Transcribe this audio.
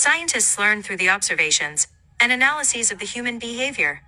Scientists learn through the observations and analyses of the human behavior.